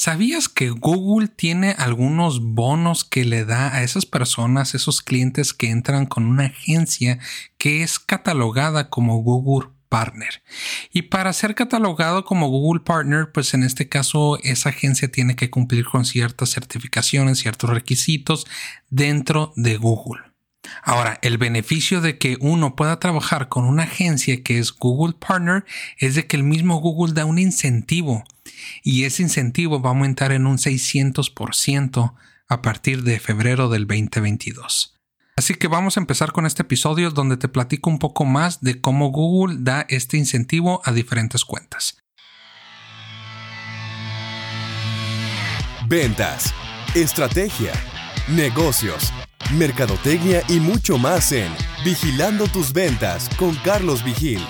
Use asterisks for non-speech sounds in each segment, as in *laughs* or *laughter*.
¿Sabías que Google tiene algunos bonos que le da a esas personas, esos clientes que entran con una agencia que es catalogada como Google Partner. Y para ser catalogado como Google Partner, pues en este caso esa agencia tiene que cumplir con ciertas certificaciones, ciertos requisitos dentro de Google. Ahora, el beneficio de que uno pueda trabajar con una agencia que es Google Partner es de que el mismo Google da un incentivo y ese incentivo va a aumentar en un 600% a partir de febrero del 2022. Así que vamos a empezar con este episodio donde te platico un poco más de cómo Google da este incentivo a diferentes cuentas. Ventas, estrategia, negocios, mercadotecnia y mucho más en Vigilando tus ventas con Carlos Vigil.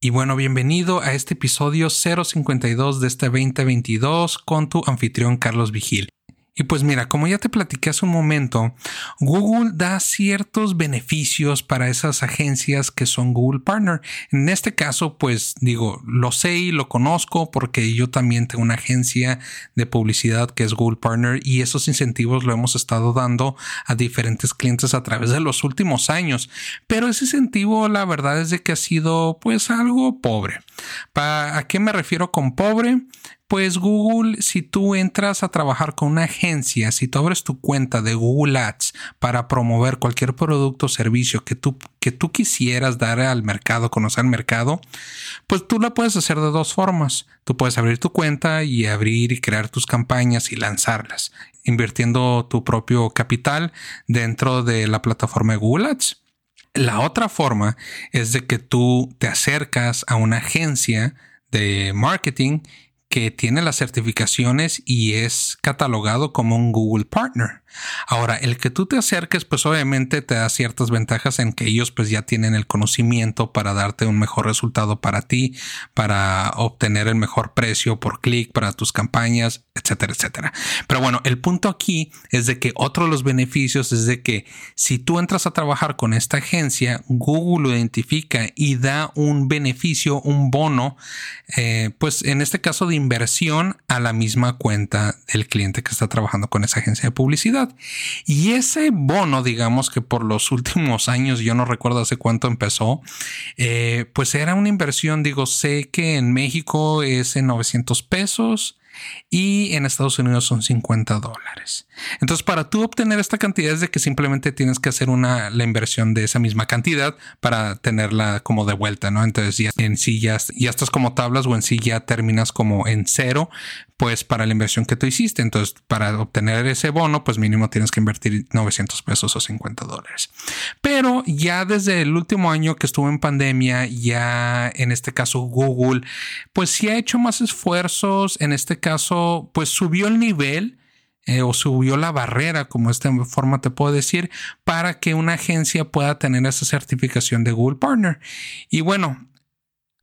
Y bueno, bienvenido a este episodio 052 de este 2022 con tu anfitrión Carlos Vigil. Y pues mira, como ya te platiqué hace un momento, Google da ciertos beneficios para esas agencias que son Google Partner. En este caso, pues digo, lo sé y lo conozco porque yo también tengo una agencia de publicidad que es Google Partner y esos incentivos lo hemos estado dando a diferentes clientes a través de los últimos años. Pero ese incentivo, la verdad es de que ha sido pues algo pobre. ¿A qué me refiero con pobre? Pues Google, si tú entras a trabajar con una agencia, si tú abres tu cuenta de Google Ads para promover cualquier producto o servicio que tú, que tú quisieras dar al mercado, conocer el mercado, pues tú la puedes hacer de dos formas. Tú puedes abrir tu cuenta y abrir y crear tus campañas y lanzarlas, invirtiendo tu propio capital dentro de la plataforma de Google Ads. La otra forma es de que tú te acercas a una agencia de marketing que tiene las certificaciones y es catalogado como un Google Partner. Ahora, el que tú te acerques, pues obviamente te da ciertas ventajas en que ellos pues ya tienen el conocimiento para darte un mejor resultado para ti, para obtener el mejor precio por clic para tus campañas, etcétera, etcétera. Pero bueno, el punto aquí es de que otro de los beneficios es de que si tú entras a trabajar con esta agencia, Google lo identifica y da un beneficio, un bono, eh, pues en este caso de inversión a la misma cuenta del cliente que está trabajando con esa agencia de publicidad. Y ese bono, digamos que por los últimos años, yo no recuerdo hace cuánto empezó, eh, pues era una inversión, digo, sé que en México es en 900 pesos y en Estados Unidos son 50 dólares. Entonces, para tú obtener esta cantidad es de que simplemente tienes que hacer una, la inversión de esa misma cantidad para tenerla como de vuelta, ¿no? Entonces, ya en sí ya, ya estás como tablas o en sí ya terminas como en cero, pues para la inversión que tú hiciste. Entonces, para obtener ese bono, pues mínimo tienes que invertir 900 pesos o 50 dólares. Pero ya desde el último año que estuvo en pandemia, ya en este caso Google, pues sí ha hecho más esfuerzos. En este caso, pues subió el nivel. Eh, o subió la barrera, como esta forma te puedo decir, para que una agencia pueda tener esa certificación de Google Partner. Y bueno,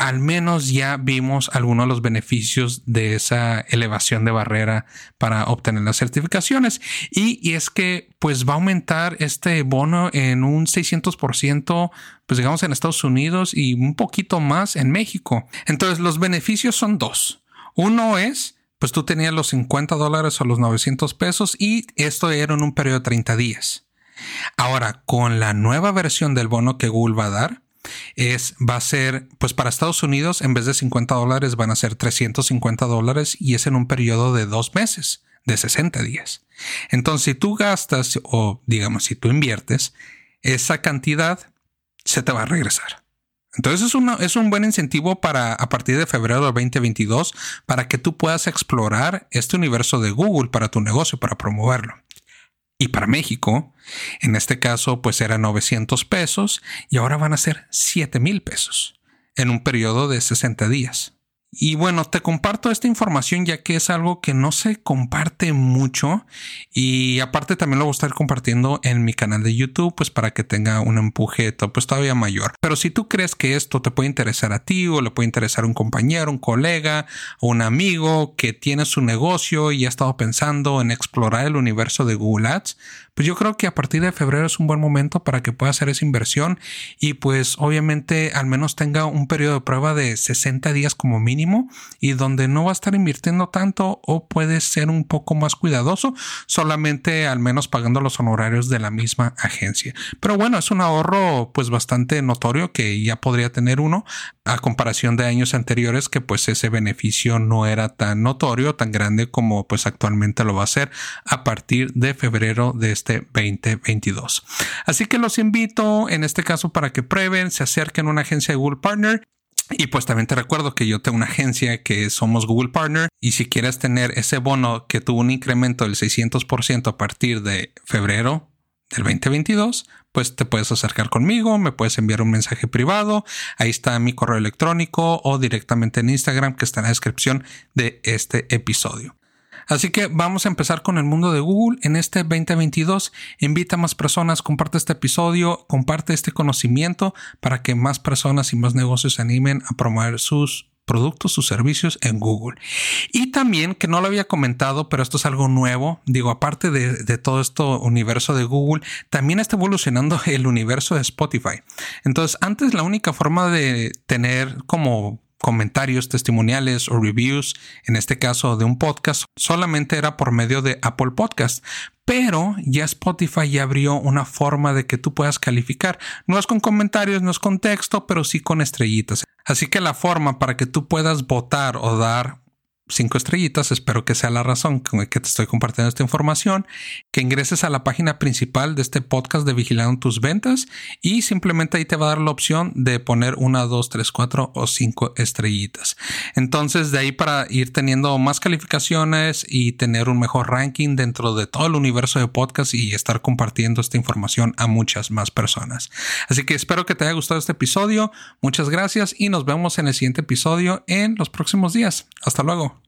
al menos ya vimos algunos de los beneficios de esa elevación de barrera para obtener las certificaciones. Y, es que pues va a aumentar este bono en un 600%, pues digamos en Estados Unidos y un poquito más en México. Entonces los beneficios son dos. Uno es, pues tú tenías los 50 dólares o los 900 pesos y esto era en un periodo de 30 días. Ahora, con la nueva versión del bono que Google va a dar, es, va a ser, pues para Estados Unidos, en vez de 50 dólares, van a ser 350 dólares y es en un periodo de dos meses, de 60 días. Entonces, si tú gastas o digamos, si tú inviertes, esa cantidad se te va a regresar. Entonces es, es un buen incentivo para a partir de febrero de 2022 para que tú puedas explorar este universo de Google para tu negocio, para promoverlo. Y para México, en este caso, pues era 900 pesos y ahora van a ser 7 mil pesos en un periodo de 60 días. Y bueno, te comparto esta información ya que es algo que no se comparte mucho y aparte también lo voy a estar compartiendo en mi canal de YouTube pues para que tenga un empuje pues todavía mayor. Pero si tú crees que esto te puede interesar a ti o le puede interesar a un compañero, un colega o un amigo que tiene su negocio y ha estado pensando en explorar el universo de Google Ads, pues yo creo que a partir de febrero es un buen momento para que pueda hacer esa inversión y pues obviamente al menos tenga un periodo de prueba de 60 días como mínimo y donde no va a estar invirtiendo tanto o puede ser un poco más cuidadoso solamente al menos pagando los honorarios de la misma agencia. Pero bueno, es un ahorro pues bastante notorio que ya podría tener uno a comparación de años anteriores que pues ese beneficio no era tan notorio, tan grande como pues actualmente lo va a ser a partir de febrero de este 2022. Así que los invito en este caso para que prueben, se acerquen a una agencia de Google Partner y pues también te recuerdo que yo tengo una agencia que somos Google Partner y si quieres tener ese bono que tuvo un incremento del 600% a partir de febrero del 2022, pues te puedes acercar conmigo, me puedes enviar un mensaje privado, ahí está mi correo electrónico o directamente en Instagram que está en la descripción de este episodio. Así que vamos a empezar con el mundo de Google en este 2022. Invita a más personas, comparte este episodio, comparte este conocimiento para que más personas y más negocios se animen a promover sus productos, sus servicios en Google. Y también, que no lo había comentado, pero esto es algo nuevo, digo, aparte de, de todo esto universo de Google, también está evolucionando *laughs* el universo de Spotify. Entonces, antes la única forma de tener como comentarios testimoniales o reviews, en este caso de un podcast, solamente era por medio de Apple Podcast. Pero ya Spotify ya abrió una forma de que tú puedas calificar. No es con comentarios, no es con texto, pero sí con estrellitas. Así que la forma para que tú puedas votar o dar cinco estrellitas, espero que sea la razón con que te estoy compartiendo esta información, que ingreses a la página principal de este podcast de Vigilando tus ventas y simplemente ahí te va a dar la opción de poner una, dos, tres, cuatro o cinco estrellitas. Entonces de ahí para ir teniendo más calificaciones y tener un mejor ranking dentro de todo el universo de podcast y estar compartiendo esta información a muchas más personas. Así que espero que te haya gustado este episodio. Muchas gracias y nos vemos en el siguiente episodio en los próximos días. Hasta luego.